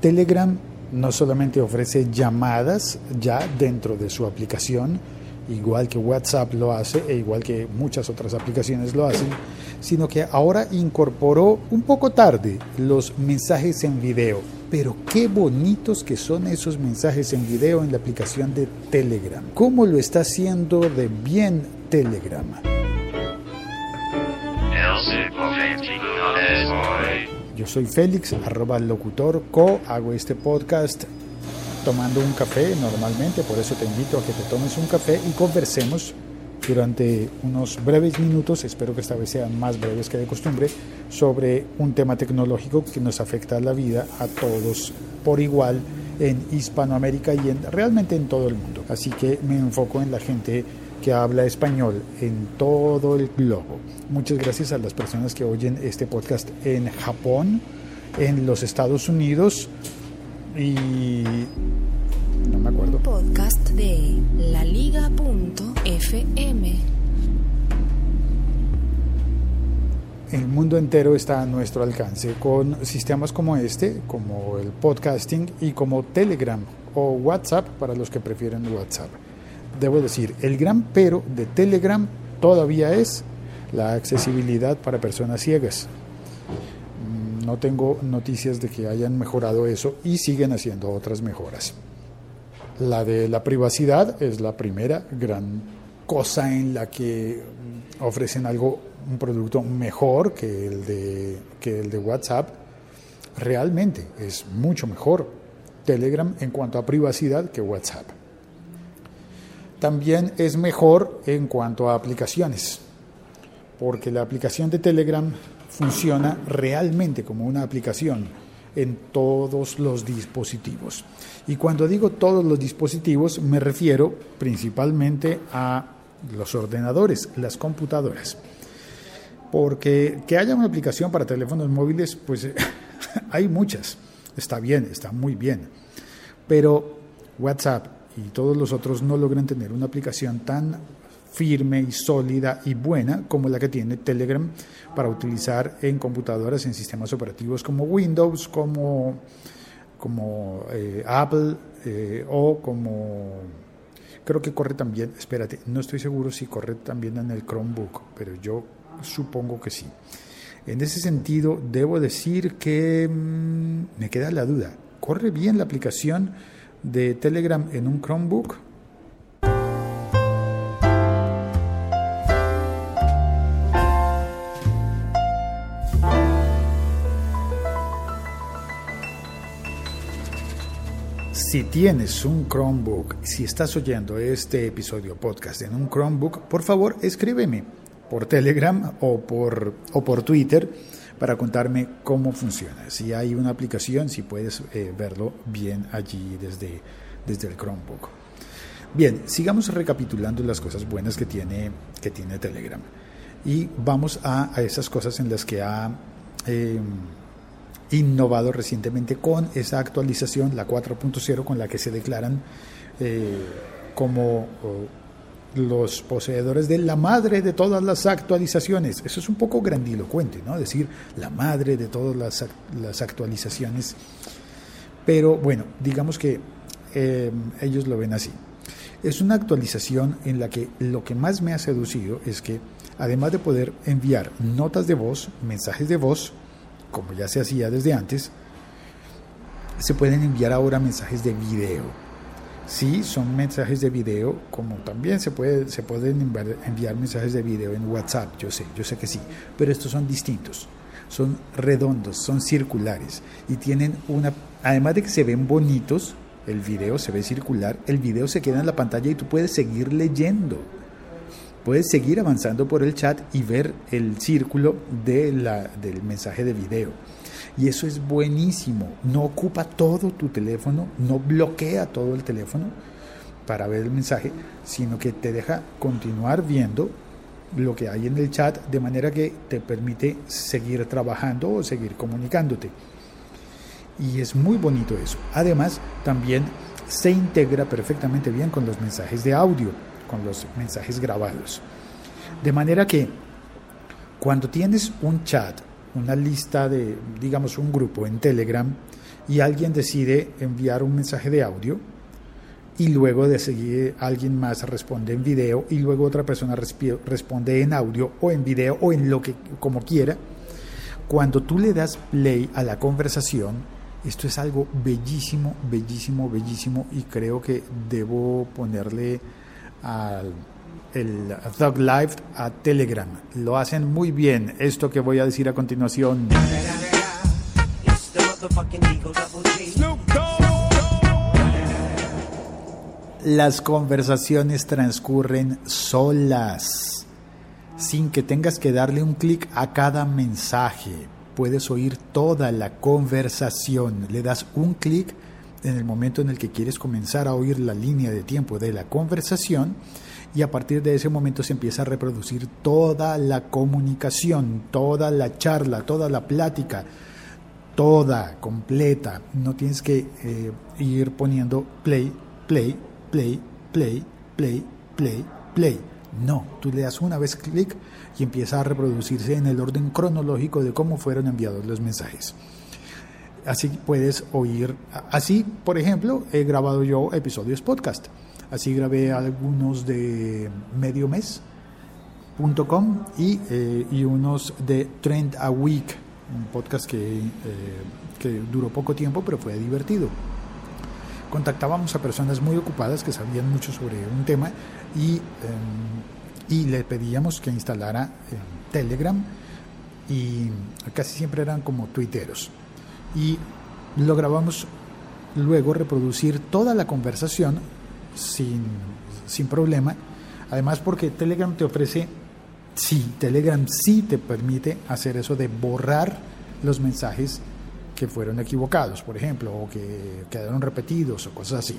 Telegram no solamente ofrece llamadas ya dentro de su aplicación, igual que WhatsApp lo hace e igual que muchas otras aplicaciones lo hacen, sino que ahora incorporó un poco tarde los mensajes en video. Pero qué bonitos que son esos mensajes en video en la aplicación de Telegram. ¿Cómo lo está haciendo de bien Telegram? Yo soy Félix, arroba locutor co, hago este podcast tomando un café normalmente, por eso te invito a que te tomes un café y conversemos durante unos breves minutos, espero que esta vez sean más breves que de costumbre, sobre un tema tecnológico que nos afecta a la vida a todos por igual en Hispanoamérica y en, realmente en todo el mundo. Así que me enfoco en la gente que habla español en todo el globo. Muchas gracias a las personas que oyen este podcast en Japón, en los Estados Unidos, y no me acuerdo. Podcast de laliga.fm. El mundo entero está a nuestro alcance con sistemas como este, como el podcasting y como Telegram o WhatsApp para los que prefieren WhatsApp. Debo decir, el gran pero de Telegram todavía es la accesibilidad para personas ciegas no tengo noticias de que hayan mejorado eso y siguen haciendo otras mejoras. La de la privacidad es la primera gran cosa en la que ofrecen algo, un producto mejor que el de, que el de WhatsApp. Realmente es mucho mejor Telegram en cuanto a privacidad que WhatsApp. También es mejor en cuanto a aplicaciones, porque la aplicación de Telegram funciona realmente como una aplicación en todos los dispositivos. Y cuando digo todos los dispositivos me refiero principalmente a los ordenadores, las computadoras. Porque que haya una aplicación para teléfonos móviles, pues hay muchas. Está bien, está muy bien. Pero WhatsApp y todos los otros no logran tener una aplicación tan firme y sólida y buena como la que tiene Telegram para utilizar en computadoras en sistemas operativos como Windows, como, como eh, Apple eh, o como creo que corre también, espérate, no estoy seguro si corre también en el Chromebook, pero yo supongo que sí. En ese sentido, debo decir que mm, me queda la duda. ¿Corre bien la aplicación de Telegram en un Chromebook? Si tienes un Chromebook, si estás oyendo este episodio podcast en un Chromebook, por favor escríbeme por Telegram o por, o por Twitter para contarme cómo funciona. Si hay una aplicación, si puedes eh, verlo bien allí desde, desde el Chromebook. Bien, sigamos recapitulando las cosas buenas que tiene, que tiene Telegram. Y vamos a, a esas cosas en las que ha... Eh, innovado recientemente con esa actualización, la 4.0, con la que se declaran eh, como los poseedores de la madre de todas las actualizaciones. Eso es un poco grandilocuente, ¿no? Decir la madre de todas las, las actualizaciones. Pero bueno, digamos que eh, ellos lo ven así. Es una actualización en la que lo que más me ha seducido es que, además de poder enviar notas de voz, mensajes de voz, como ya se hacía desde antes, se pueden enviar ahora mensajes de video. Sí, son mensajes de video, como también se, puede, se pueden enviar, mensajes de video en WhatsApp, yo sé, yo sé que sí, pero estos son distintos, son redondos, son circulares y tienen una, además de que se ven bonitos, el video se ve circular, el video se queda en la pantalla y tú puedes seguir leyendo puedes seguir avanzando por el chat y ver el círculo de la, del mensaje de video. Y eso es buenísimo. No ocupa todo tu teléfono, no bloquea todo el teléfono para ver el mensaje, sino que te deja continuar viendo lo que hay en el chat de manera que te permite seguir trabajando o seguir comunicándote. Y es muy bonito eso. Además, también se integra perfectamente bien con los mensajes de audio con los mensajes grabados. De manera que cuando tienes un chat, una lista de, digamos, un grupo en Telegram y alguien decide enviar un mensaje de audio y luego de seguir alguien más responde en video y luego otra persona responde en audio o en video o en lo que como quiera. Cuando tú le das play a la conversación, esto es algo bellísimo, bellísimo, bellísimo y creo que debo ponerle al el Thug Life a Telegram. Lo hacen muy bien. Esto que voy a decir a continuación. Las conversaciones transcurren solas, sin que tengas que darle un clic a cada mensaje. Puedes oír toda la conversación. Le das un clic en el momento en el que quieres comenzar a oír la línea de tiempo de la conversación y a partir de ese momento se empieza a reproducir toda la comunicación, toda la charla, toda la plática, toda, completa. No tienes que eh, ir poniendo play, play, play, play, play, play, play. No, tú le das una vez clic y empieza a reproducirse en el orden cronológico de cómo fueron enviados los mensajes. Así puedes oír, así por ejemplo he grabado yo episodios podcast Así grabé algunos de medio mes.com y, eh, y unos de Trend a Week, un podcast que, eh, que duró poco tiempo pero fue divertido. Contactábamos a personas muy ocupadas que sabían mucho sobre un tema y, em, y le pedíamos que instalara em, Telegram y casi siempre eran como tuiteros. Y lo grabamos luego reproducir toda la conversación sin, sin problema. Además porque Telegram te ofrece, sí, Telegram sí te permite hacer eso de borrar los mensajes que fueron equivocados, por ejemplo, o que quedaron repetidos o cosas así.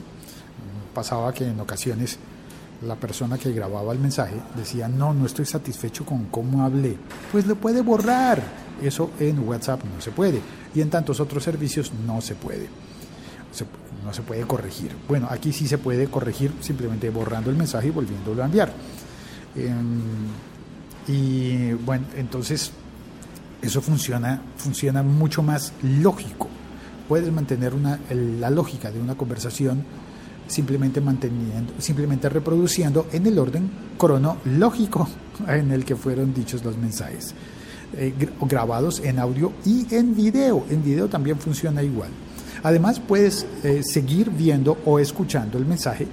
Pasaba que en ocasiones la persona que grababa el mensaje decía, no, no estoy satisfecho con cómo hablé. Pues lo puede borrar. Eso en WhatsApp no se puede. Y en tantos otros servicios no se puede no se puede corregir. Bueno, aquí sí se puede corregir simplemente borrando el mensaje y volviéndolo a enviar. Em, y bueno, entonces eso funciona, funciona mucho más lógico. Puedes mantener una, la lógica de una conversación simplemente manteniendo, simplemente reproduciendo en el orden cronológico en el que fueron dichos los mensajes, eh, grabados en audio y en video. En video también funciona igual. Además, puedes eh, seguir viendo o escuchando el mensaje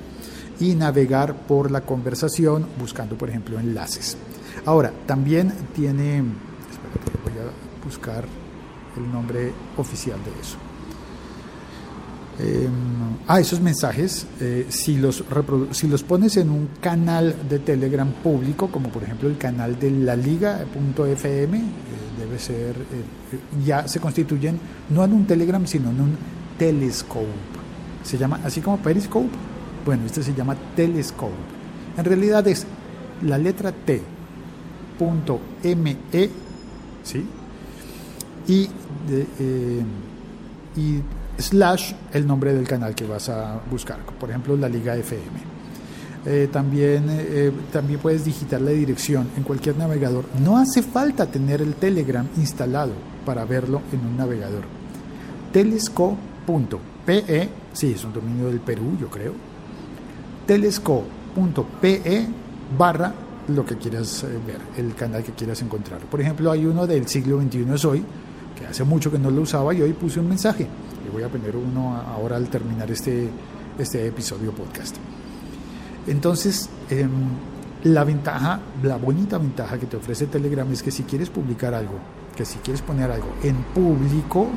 y navegar por la conversación buscando, por ejemplo, enlaces. Ahora, también tiene, espérate, voy a buscar el nombre oficial de eso. Eh, ah, esos mensajes, eh, si, los si los pones en un canal de Telegram público, como por ejemplo el canal de la liga.fm, debe ser, ya se constituyen no en un Telegram, sino en un Telescope. Se llama así como Periscope. Bueno, este se llama Telescope. En realidad es la letra T, ME, ¿sí? Y, eh, y slash el nombre del canal que vas a buscar, por ejemplo la Liga FM. Eh, también, eh, también puedes digitar la dirección en cualquier navegador. No hace falta tener el Telegram instalado para verlo en un navegador. Telescope sí, es un dominio del Perú, yo creo, telesco.pe barra lo que quieras eh, ver, el canal que quieras encontrar. Por ejemplo, hay uno del siglo XXI es hoy, que hace mucho que no lo usaba y hoy puse un mensaje. Voy a poner uno ahora al terminar este, este episodio podcast. Entonces, em, la ventaja, la bonita ventaja que te ofrece Telegram es que si quieres publicar algo, que si quieres poner algo en público,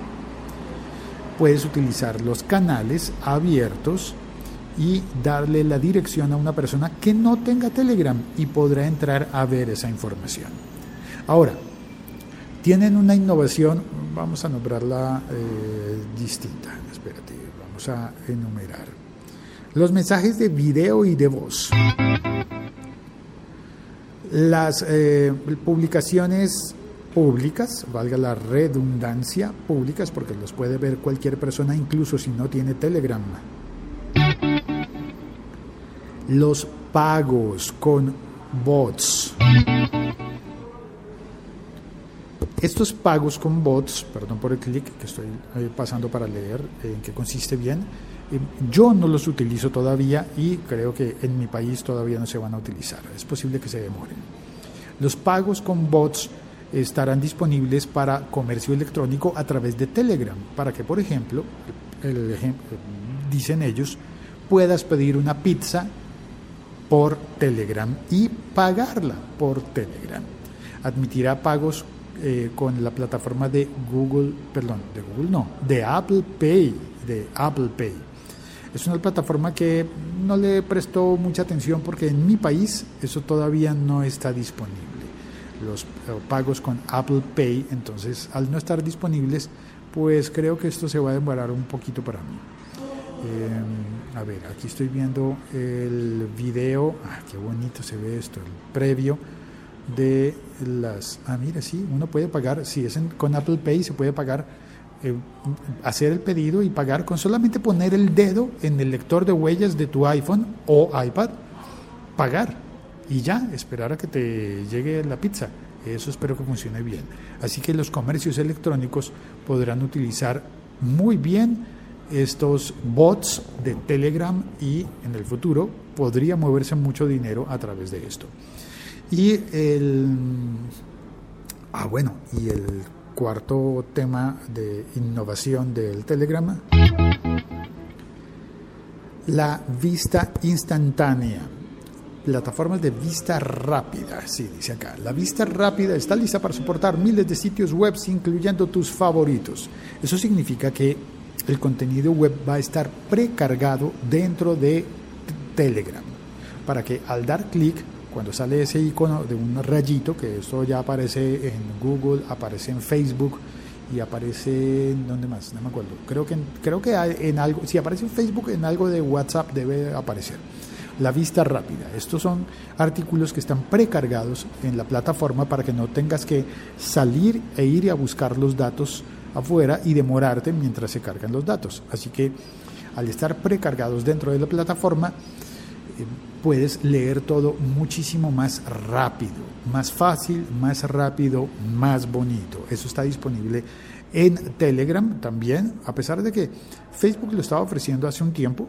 puedes utilizar los canales abiertos y darle la dirección a una persona que no tenga Telegram y podrá entrar a ver esa información. Ahora, tienen una innovación, vamos a nombrarla eh, distinta, espérate, vamos a enumerar. Los mensajes de video y de voz. Las eh, publicaciones públicas, valga la redundancia, públicas porque los puede ver cualquier persona incluso si no tiene Telegram. Los pagos con bots. Estos pagos con bots, perdón por el clic que estoy pasando para leer en qué consiste bien, eh, yo no los utilizo todavía y creo que en mi país todavía no se van a utilizar. Es posible que se demoren. Los pagos con bots estarán disponibles para comercio electrónico a través de Telegram, para que, por ejemplo, el dicen ellos, puedas pedir una pizza por Telegram y pagarla por Telegram. Admitirá pagos eh, con la plataforma de Google, perdón, de Google no, de Apple Pay, de Apple Pay. Es una plataforma que no le prestó mucha atención porque en mi país eso todavía no está disponible. Los eh, pagos con Apple Pay, entonces al no estar disponibles, pues creo que esto se va a demorar un poquito para mí. Em, a ver, aquí estoy viendo el video. Ah, qué bonito se ve esto, el previo de las. Ah, mira, sí, uno puede pagar, si es con Apple Pay, se puede pagar, eh, hacer el pedido y pagar con solamente poner el dedo en el lector de huellas de tu iPhone o iPad, pagar y ya, esperar a que te llegue la pizza. Eso espero que funcione bien. Así que los comercios electrónicos podrán utilizar muy bien estos bots de Telegram y en el futuro podría moverse mucho dinero a través de esto. Y el ah bueno, y el cuarto tema de innovación del Telegram la vista instantánea. Plataformas de vista rápida, sí, dice acá. La vista rápida está lista para soportar miles de sitios web, incluyendo tus favoritos. Eso significa que el contenido web va a estar precargado dentro de Telegram para que al dar clic cuando sale ese icono de un rayito que esto ya aparece en Google aparece en Facebook y aparece en dónde más no me acuerdo. Creo que creo que en algo si aparece en Facebook en algo de WhatsApp debe aparecer. La vista rápida. Estos son artículos que están precargados en la plataforma para que no tengas que salir e ir a buscar los datos afuera y demorarte mientras se cargan los datos. Así que al estar precargados dentro de la plataforma, eh, puedes leer todo muchísimo más rápido, más fácil, más rápido, más bonito. Eso está disponible en Telegram también, a pesar de que Facebook lo estaba ofreciendo hace un tiempo.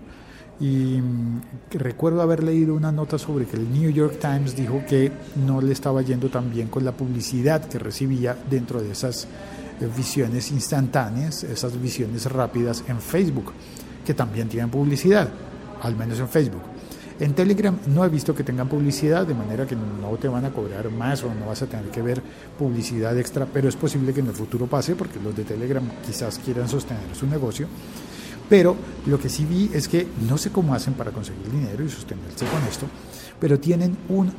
Y mm, recuerdo haber leído una nota sobre que el New York Times dijo que no le estaba yendo tan bien con la publicidad que recibía dentro de esas visiones instantáneas, esas visiones rápidas en Facebook, que también tienen publicidad, al menos en Facebook. En Telegram no he visto que tengan publicidad, de manera que no te van a cobrar más o no vas a tener que ver publicidad extra, pero es posible que en el futuro pase porque los de Telegram quizás quieran sostener su negocio. Pero lo que sí vi es que no sé cómo hacen para conseguir dinero y sostenerse con esto, pero tienen un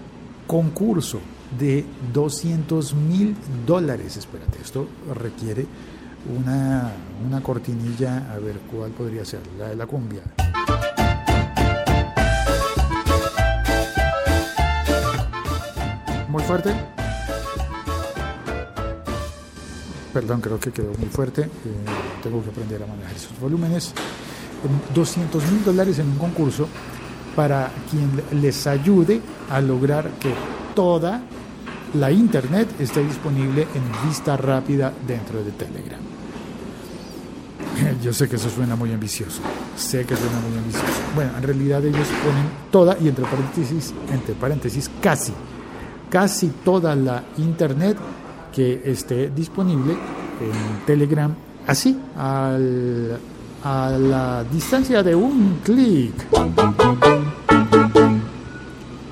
concurso de 200 mil dólares. Espérate, esto requiere una, una cortinilla, a ver cuál podría ser, la de la cumbia. Muy fuerte. Perdón, creo que quedó muy fuerte. Eh, tengo que aprender a manejar esos volúmenes. 200 mil dólares en un concurso para quien les ayude a lograr que toda la Internet esté disponible en vista rápida dentro de Telegram. Yo sé que eso suena muy ambicioso, sé que suena muy ambicioso. Bueno, en realidad ellos ponen toda y entre paréntesis, entre paréntesis, casi, casi toda la Internet que esté disponible en Telegram, así, al, a la distancia de un clic.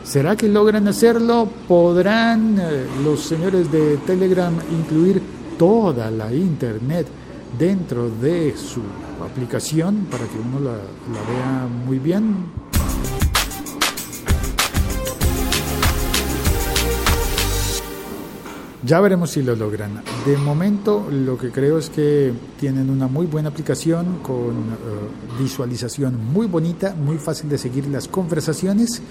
¿Será que logran hacerlo? ¿Podrán eh, los señores de Telegram incluir toda la Internet dentro de su aplicación para que uno la, la vea muy bien? Ya veremos si lo logran. De momento lo que creo es que tienen una muy buena aplicación con eh, visualización muy bonita, muy fácil de seguir las conversaciones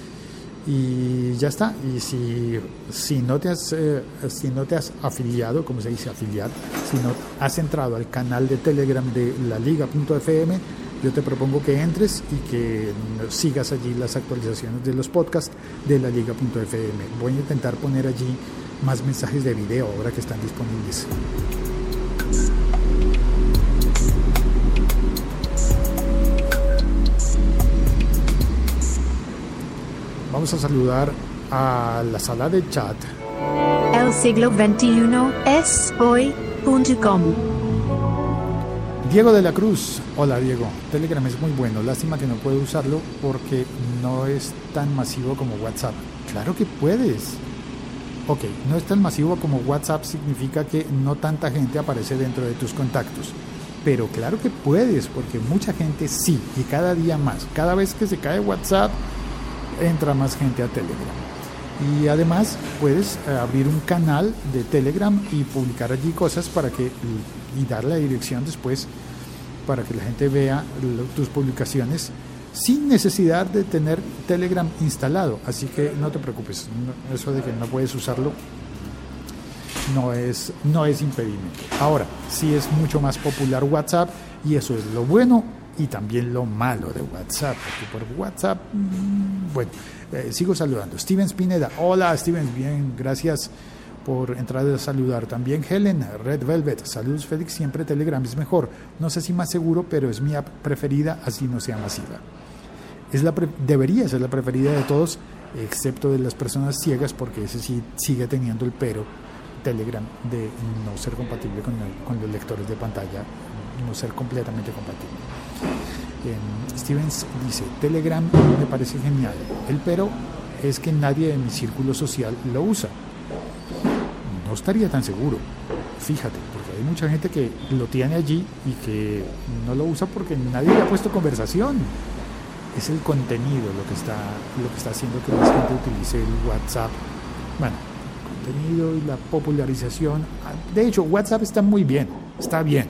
y ya está. Y si, si, no te has, eh, si no te has afiliado, como se dice afiliar, si no has entrado al canal de Telegram de la liga.fm, yo te propongo que entres y que sigas allí las actualizaciones de los podcasts de la liga.fm. Voy a intentar poner allí más mensajes de video ahora que están disponibles. Vamos a saludar a la sala de chat. El siglo XXI es hoy.com. Diego de la Cruz. Hola Diego. Telegram es muy bueno. Lástima que no puedo usarlo porque no es tan masivo como WhatsApp. Claro que puedes. Ok, no es tan masivo como WhatsApp significa que no tanta gente aparece dentro de tus contactos. Pero claro que puedes, porque mucha gente sí, y cada día más. Cada vez que se cae WhatsApp, entra más gente a Telegram. Y además puedes eh, abrir un canal de Telegram y publicar allí cosas para que y dar la dirección después para que la gente vea tus publicaciones sin necesidad de tener Telegram instalado. Así que no te preocupes, eso de que no puedes usarlo no es, no es impedimento. Ahora, sí es mucho más popular WhatsApp y eso es lo bueno y también lo malo de WhatsApp, porque por WhatsApp, mm, bueno, eh, sigo saludando. Steven Spineda, hola Steven, bien, gracias por entrar a saludar. También Helen, Red Velvet, saludos Félix, siempre Telegram es mejor. No sé si más seguro, pero es mi app preferida, así no sea masiva. Es la debería ser la preferida de todos, excepto de las personas ciegas, porque ese sí sigue teniendo el pero Telegram de no ser compatible con, con los lectores de pantalla, no ser completamente compatible. Stevens dice, Telegram me parece genial, el pero es que nadie de mi círculo social lo usa. No estaría tan seguro, fíjate, porque hay mucha gente que lo tiene allí y que no lo usa porque nadie le ha puesto conversación. Es el contenido lo que está, lo que está haciendo que más gente utilice el WhatsApp. Bueno, el contenido y la popularización. De hecho, WhatsApp está muy bien, está bien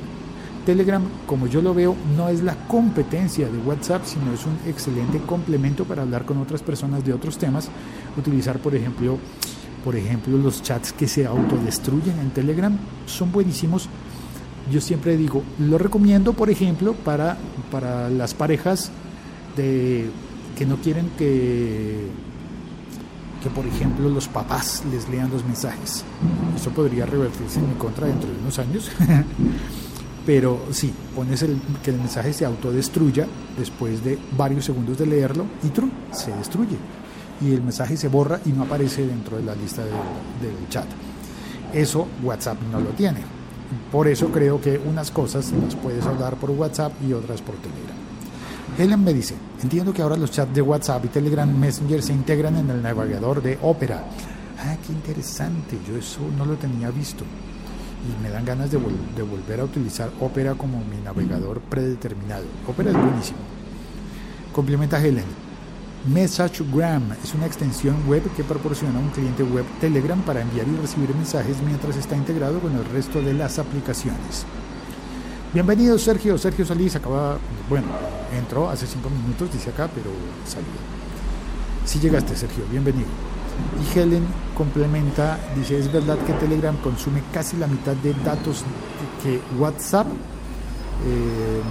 Telegram, como yo lo veo, no es la competencia de WhatsApp, sino es un excelente complemento para hablar con otras personas de otros temas. Utilizar, por ejemplo, por ejemplo, los chats que se autodestruyen en Telegram son buenísimos. Yo siempre digo, lo recomiendo, por ejemplo, para, para las parejas que no quieren que, que, por ejemplo, los papás les lean los mensajes. Eso podría revertirse en mi contra dentro de unos años. pero sí, pones el, que el mensaje se autodestruya después de varios segundos de leerlo y trum, se destruye. Y el mensaje se borra y no aparece dentro de la lista del chat. Eso WhatsApp no lo tiene. Por eso creo que unas cosas las puedes hablar por WhatsApp y otras por Telegram. Helen me dice, entiendo que ahora los chats de WhatsApp y Telegram Messenger se integran en el navegador de Opera. Ah, qué interesante, yo eso no lo tenía visto y me dan ganas de, volver a utilizar Opera como mi navegador predeterminado. Opera es buenísimo. Complementa Helen. MessageGram es una extensión web que proporciona un cliente web Telegram para enviar y recibir mensajes mientras está integrado con el resto de las aplicaciones. Bienvenido Sergio, Sergio Solís acaba, bueno, entró hace cinco minutos, dice acá, pero salió. Si llegaste Sergio, bienvenido. Y Helen complementa, dice, es verdad que Telegram consume casi la mitad de datos que WhatsApp. Eh,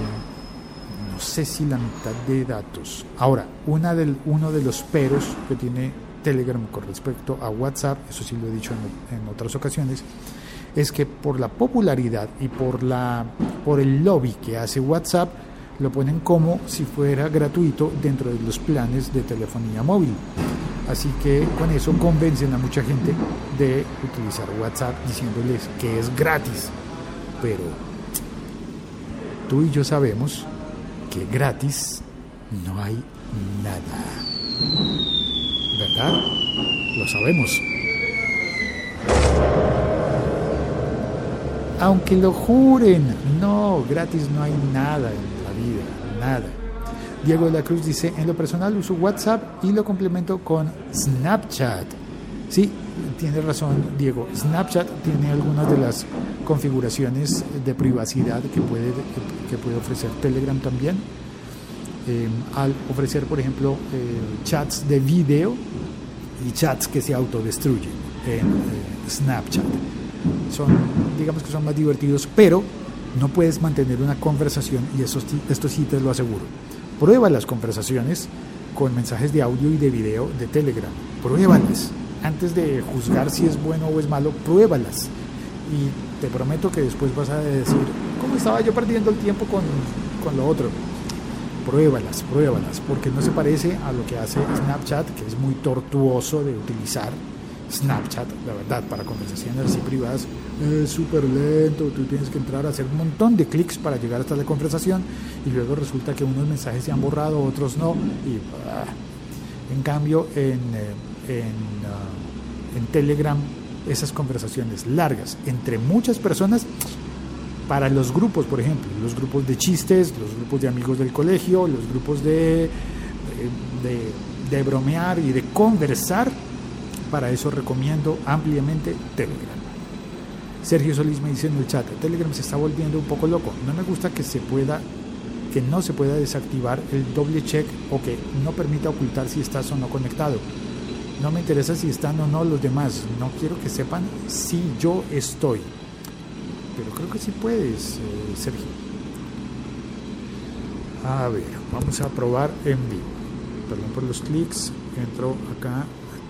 no sé si la mitad de datos. Ahora, una del, uno de los peros que tiene Telegram con respecto a WhatsApp, eso sí lo he dicho en otras ocasiones, es que por la popularidad y por, la, por el lobby que hace WhatsApp, lo ponen como si fuera gratuito dentro de los planes de telefonía móvil. Así que con eso convencen a mucha gente de utilizar WhatsApp diciéndoles que es gratis. Pero tú y yo sabemos que gratis no hay nada. ¿Verdad? Lo sabemos. Aunque lo juren, no, gratis no hay nada en la vida, nada. Diego de la Cruz dice, en lo personal uso WhatsApp y lo complemento con Snapchat. Sí, tiene razón Diego. Snapchat tiene algunas de las configuraciones de privacidad que puede, que puede ofrecer Telegram también. Em, al ofrecer, por ejemplo, eh, chats de video y chats que se autodestruyen en eh, Snapchat. Son, digamos que son más divertidos, pero no puedes mantener una conversación y eso, esto sí te lo aseguro. Prueba las conversaciones con mensajes de audio y de video de Telegram. Pruébalas. antes de juzgar si es bueno o es malo, pruébalas. Y te prometo que después vas a decir, ¿cómo estaba yo perdiendo el tiempo con, con lo otro? Pruébalas, pruébalas, porque no se parece a lo que hace Snapchat, que es muy tortuoso de utilizar. Snapchat, la verdad, para conversaciones así privadas, es súper lento, tú tienes que entrar a hacer un montón de clics para llegar hasta la conversación y luego resulta que unos mensajes se han borrado, otros no. Y, ah. En cambio, en, eh, ah, en Telegram, esas conversaciones largas entre muchas personas, para los grupos, por ejemplo, los grupos de chistes, los grupos de amigos del colegio, los grupos de, de, de bromear y de conversar, para eso recomiendo ampliamente Telegram. Sergio Solís me dice en el chat, Telegram se está volviendo un poco loco. No me gusta que se pueda que no se pueda desactivar el doble check o que no permita ocultar si estás o no conectado. No me interesa si están o no los demás. No quiero que sepan si yo estoy. Pero creo que sí puedes, eh, Sergio. A ver, vamos a probar en vivo. Perdón por los clics. Entro acá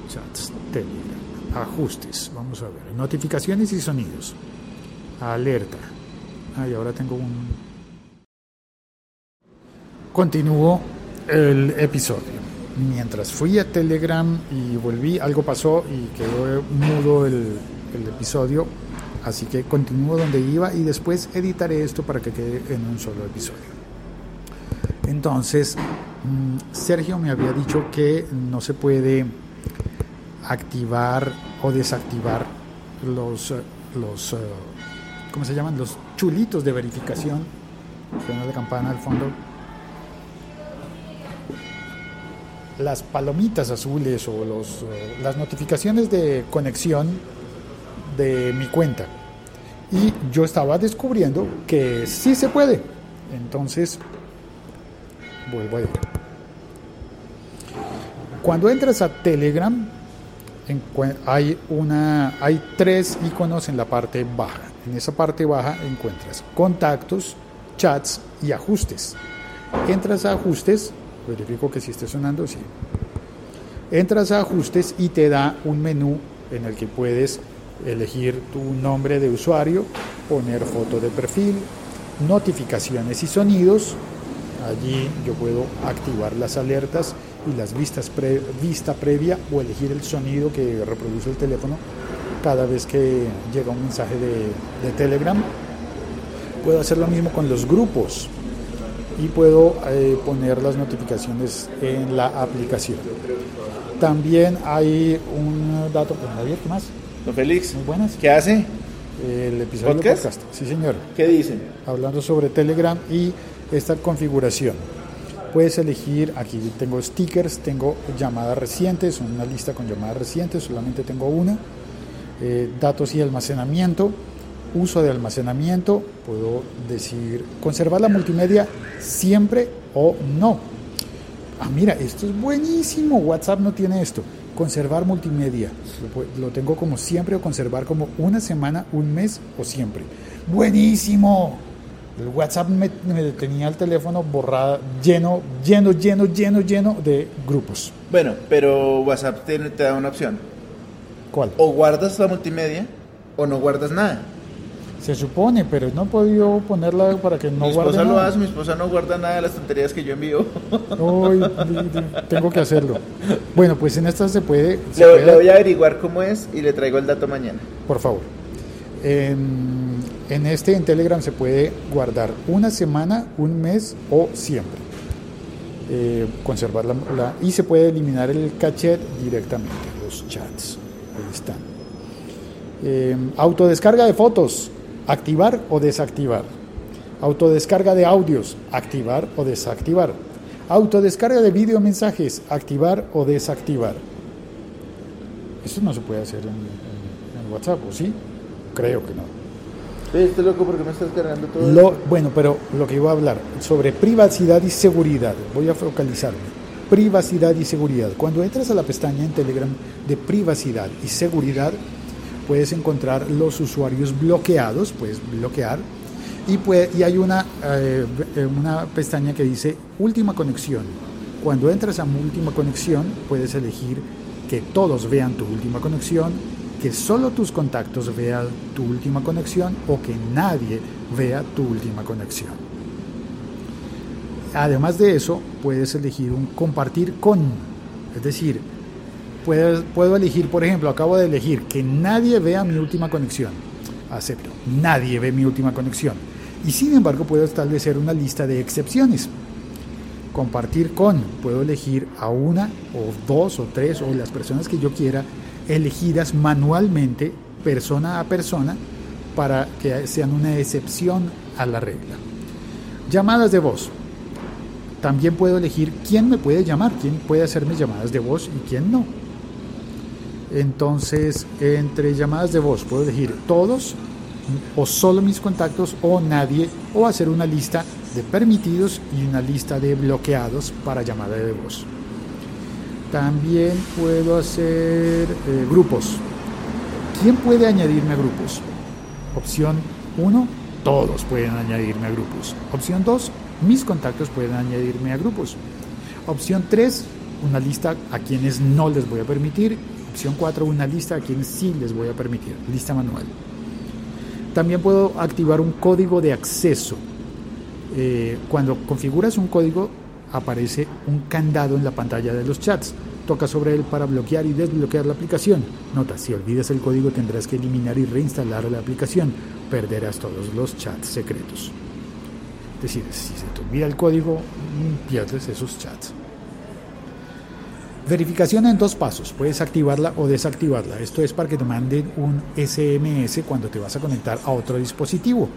chats, Telegram, ajustes. Vamos a ver. Notificaciones y sonidos. Alerta. Ay, ahora tengo un. Continúo el episodio. Mientras fui a Telegram y volví, algo pasó y quedó mudo el, el episodio. Así que continúo donde iba y después editaré esto para que quede en un solo episodio. Entonces, mm, Sergio me había dicho que no se puede activar o desactivar los, los ¿cómo se llaman? Los chulitos de verificación. Campana al fondo. Las palomitas azules o los, las notificaciones de conexión de mi cuenta. Y yo estaba descubriendo que sí se puede. Entonces, vuelvo a ir. Cuando entras a Telegram, hay, tres iconos en la parte baja. En esa parte baja encuentras contactos, chats y ajustes. Entras a ajustes, verifico que si esté sonando, sí. Entras a ajustes y te da un menú en el que puedes elegir tu nombre de usuario, poner foto de perfil, notificaciones y sonidos. Allí yo puedo activar las alertas y las vistas pre, vista previa o elegir el sonido que reproduce el teléfono cada vez que llega un mensaje de, de Telegram. Puedo hacer lo mismo con los grupos y puedo eh, poner las notificaciones en la aplicación. También hay un dato, pues, Javier, ¿qué más? Don Félix, Muy buenas. ¿qué hace? El episodio ¿Podcast? podcast. Sí, señor. ¿Qué dicen? Hablando sobre Telegram y esta configuración. Puedes elegir, aquí tengo stickers, tengo llamadas recientes, una lista con llamadas recientes, solamente tengo una. Eh, datos y almacenamiento, uso de almacenamiento, puedo decir conservar la multimedia siempre o no. Ah, mira, esto es buenísimo, WhatsApp no tiene esto. Conservar multimedia, lo, pu- lo tengo como siempre o conservar como una semana, un mes o siempre. Buenísimo. El WhatsApp me, me tenía el teléfono borrado, lleno, lleno, lleno, lleno, lleno de grupos. Bueno, pero WhatsApp te, te da una opción. ¿Cuál? O guardas la multimedia o no guardas nada. Se supone, pero no he podido ponerla para que no mi guarde esposa lo nada. hace, mi esposa no guarda nada de las tonterías que yo envío. Uy, tengo que hacerlo. Bueno, pues en esta se puede, se le, puede- le voy a averiguar cómo es y le traigo el dato mañana. por favor. En, en este, en Telegram, se puede guardar una semana, un mes o siempre. Eh, conservar la, y se puede eliminar el cachet directamente, los chats. Ahí están. Eh, autodescarga de fotos, activar o desactivar. Autodescarga de audios, activar o desactivar. Autodescarga de video mensajes, activar o desactivar. Eso no se puede hacer en- en WhatsApp, ¿o sí? Creo que no. Estoy loco porque me estás cargando todo. Lo, bueno, pero lo que iba a hablar sobre privacidad y seguridad, voy a focalizarme. Privacidad y seguridad. Cuando entras a la pestaña en Telegram de privacidad y seguridad, puedes encontrar los usuarios bloqueados, puedes bloquear, y, puede- y hay una, eh, una pestaña que dice última conexión. Cuando entras a última conexión, puedes elegir que todos vean tu última conexión, que solo tus contactos vean tu última conexión o que nadie vea tu última conexión. Además de eso, puedes elegir un compartir con, es decir, puedo, elegir, por ejemplo, acabo de elegir que nadie vea mi última conexión. Acepto, nadie ve mi última conexión. Y sin embargo, puedo establecer una lista de excepciones compartir con, puedo elegir a una o dos o tres o las personas que yo quiera elegidas manualmente, persona a persona, para que sean una excepción a la regla. Llamadas de voz. También puedo elegir quién me puede llamar, quién puede hacerme llamadas de voz y quién no. Entonces, entre llamadas de voz puedo elegir todos o solo mis contactos o nadie o hacer una lista de permitidos y una lista de bloqueados para llamada de voz. También puedo hacer eh, grupos. ¿Quién puede añadirme a grupos? Opción 1, todos pueden añadirme a grupos. Opción 2, mis contactos pueden añadirme a grupos. Opción 3, una lista a quienes no les voy a permitir. Opción 4, una lista a quienes sí les voy a permitir. Lista manual. También puedo activar un código de acceso. Eh, cuando configuras un código, aparece un candado en la pantalla de los chats. Toca sobre él para bloquear y desbloquear la aplicación. Nota, si olvidas el código tendrás que eliminar y reinstalar la aplicación. Perderás todos los chats secretos. Es decir, si se te olvida el código, mm, pierdes esos chats. Verificación en dos pasos. Puedes activarla o desactivarla. Esto es para que te manden un SMS cuando te vas a conectar a otro dispositivo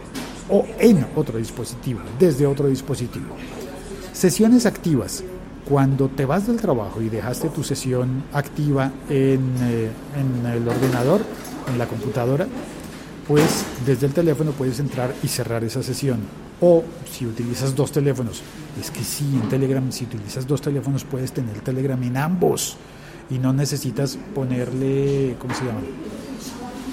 o en otro dispositivo, desde otro dispositivo. Sesiones activas. Cuando te vas del trabajo y dejaste tu sesión activa en, eh, en el ordenador, en la computadora, pues desde el teléfono puedes entrar y cerrar esa sesión. O si utilizas dos teléfonos, es que sí, en Telegram, si utilizas dos teléfonos puedes tener Telegram en ambos y no necesitas ponerle, ¿cómo se llama?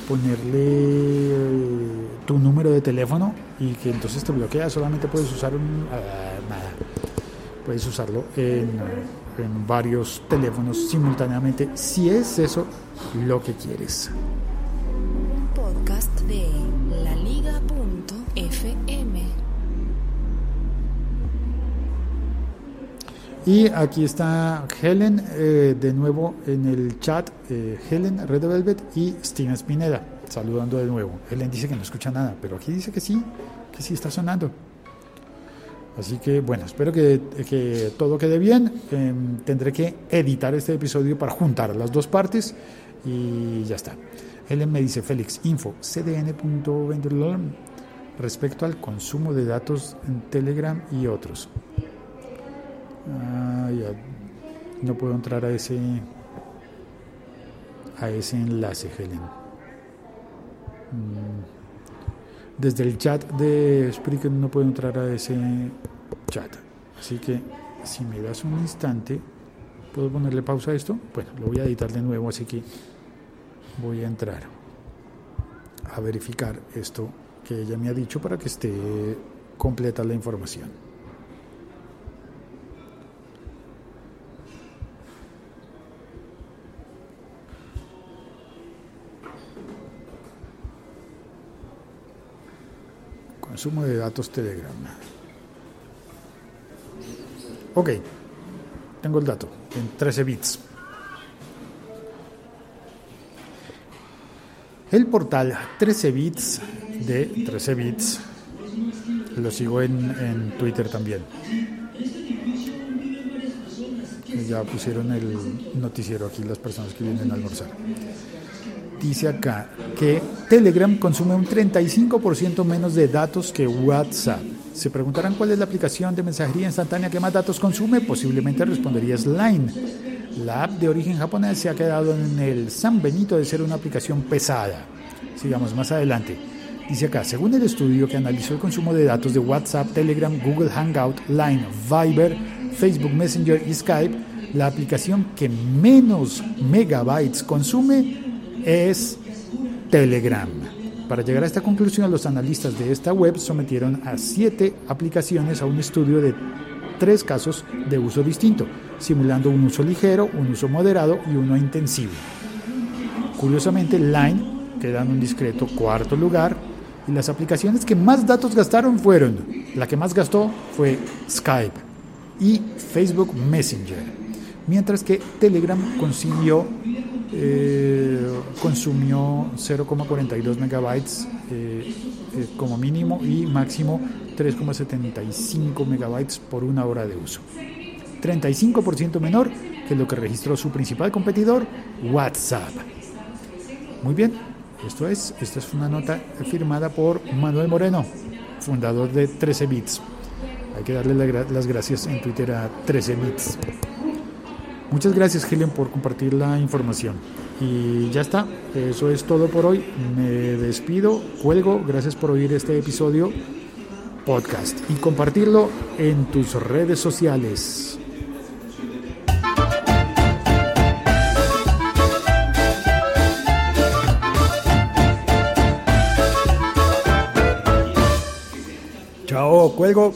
Ponerle eh, tu número de teléfono y que entonces te bloquea, solamente puedes usar un, ah, nada, puedes usarlo en, en varios teléfonos simultáneamente si es eso lo que quieres. podcast de laliga.fm. Y aquí está Helen eh, de nuevo en el chat, eh, Helen Red Velvet y Steven Spineda saludando de nuevo. Helen dice que no escucha nada, pero aquí dice que sí, que sí está sonando. Así que bueno, espero que, que todo quede bien. Eh, tendré que editar este episodio para juntar las dos partes y ya está. Helen me dice, Félix, info, cdn.vendor respecto al consumo de datos en Telegram y otros. Ah. No puedo entrar a ese a ese enlace, Helen. Mm. Desde el chat de Spreaker no puedo entrar a ese chat. Así que si me das un instante, ¿puedo ponerle pausa a esto? Bueno, lo voy a editar de nuevo, así que voy a entrar a verificar esto que ella me ha dicho para que esté completa la información. Consumo de datos Telegram. Ok, tengo el dato en 13 bits. El portal 13 bits de 13 bits lo sigo en, en Twitter también. Ya pusieron el noticiero aquí las personas que vienen a almorzar. Dice acá que Telegram consume un 35% menos de datos que WhatsApp. Se preguntarán cuál es la aplicación de mensajería instantánea que más datos consume. Posiblemente responderías Line. La app de origen japonés se ha quedado en el San Benito de ser una aplicación pesada. Sigamos más adelante. Dice acá, según el estudio que analizó el consumo de datos de WhatsApp, Telegram, Google Hangout, Line, Viber, Facebook Messenger y Skype, la aplicación que menos megabytes consume es Telegram. Para llegar a esta conclusión, los analistas de esta web sometieron a siete aplicaciones a un estudio de tres casos de uso distinto. simulando un uso ligero, un uso moderado y uno intensivo. Curiosamente, Line queda en un discreto cuarto lugar y las aplicaciones que más datos gastaron fueron, la que más gastó fue Skype y Facebook Messenger, mientras que Telegram consiguió eh, consumió 0,42 megabytes eh, eh, como mínimo y máximo 3,75 megabytes por una hora de uso. 35% menor que lo que registró su principal competidor, WhatsApp. Muy bien, esto es, esta es una nota firmada por Manuel Moreno, fundador de 13 bits. Hay que darle las gracias en Twitter a 13 bits. Muchas gracias Helen por compartir la información. Y ya está, eso es todo por hoy. Me despido, cuelgo, gracias por oír este episodio podcast y compartirlo en tus redes sociales. Chao, cuelgo.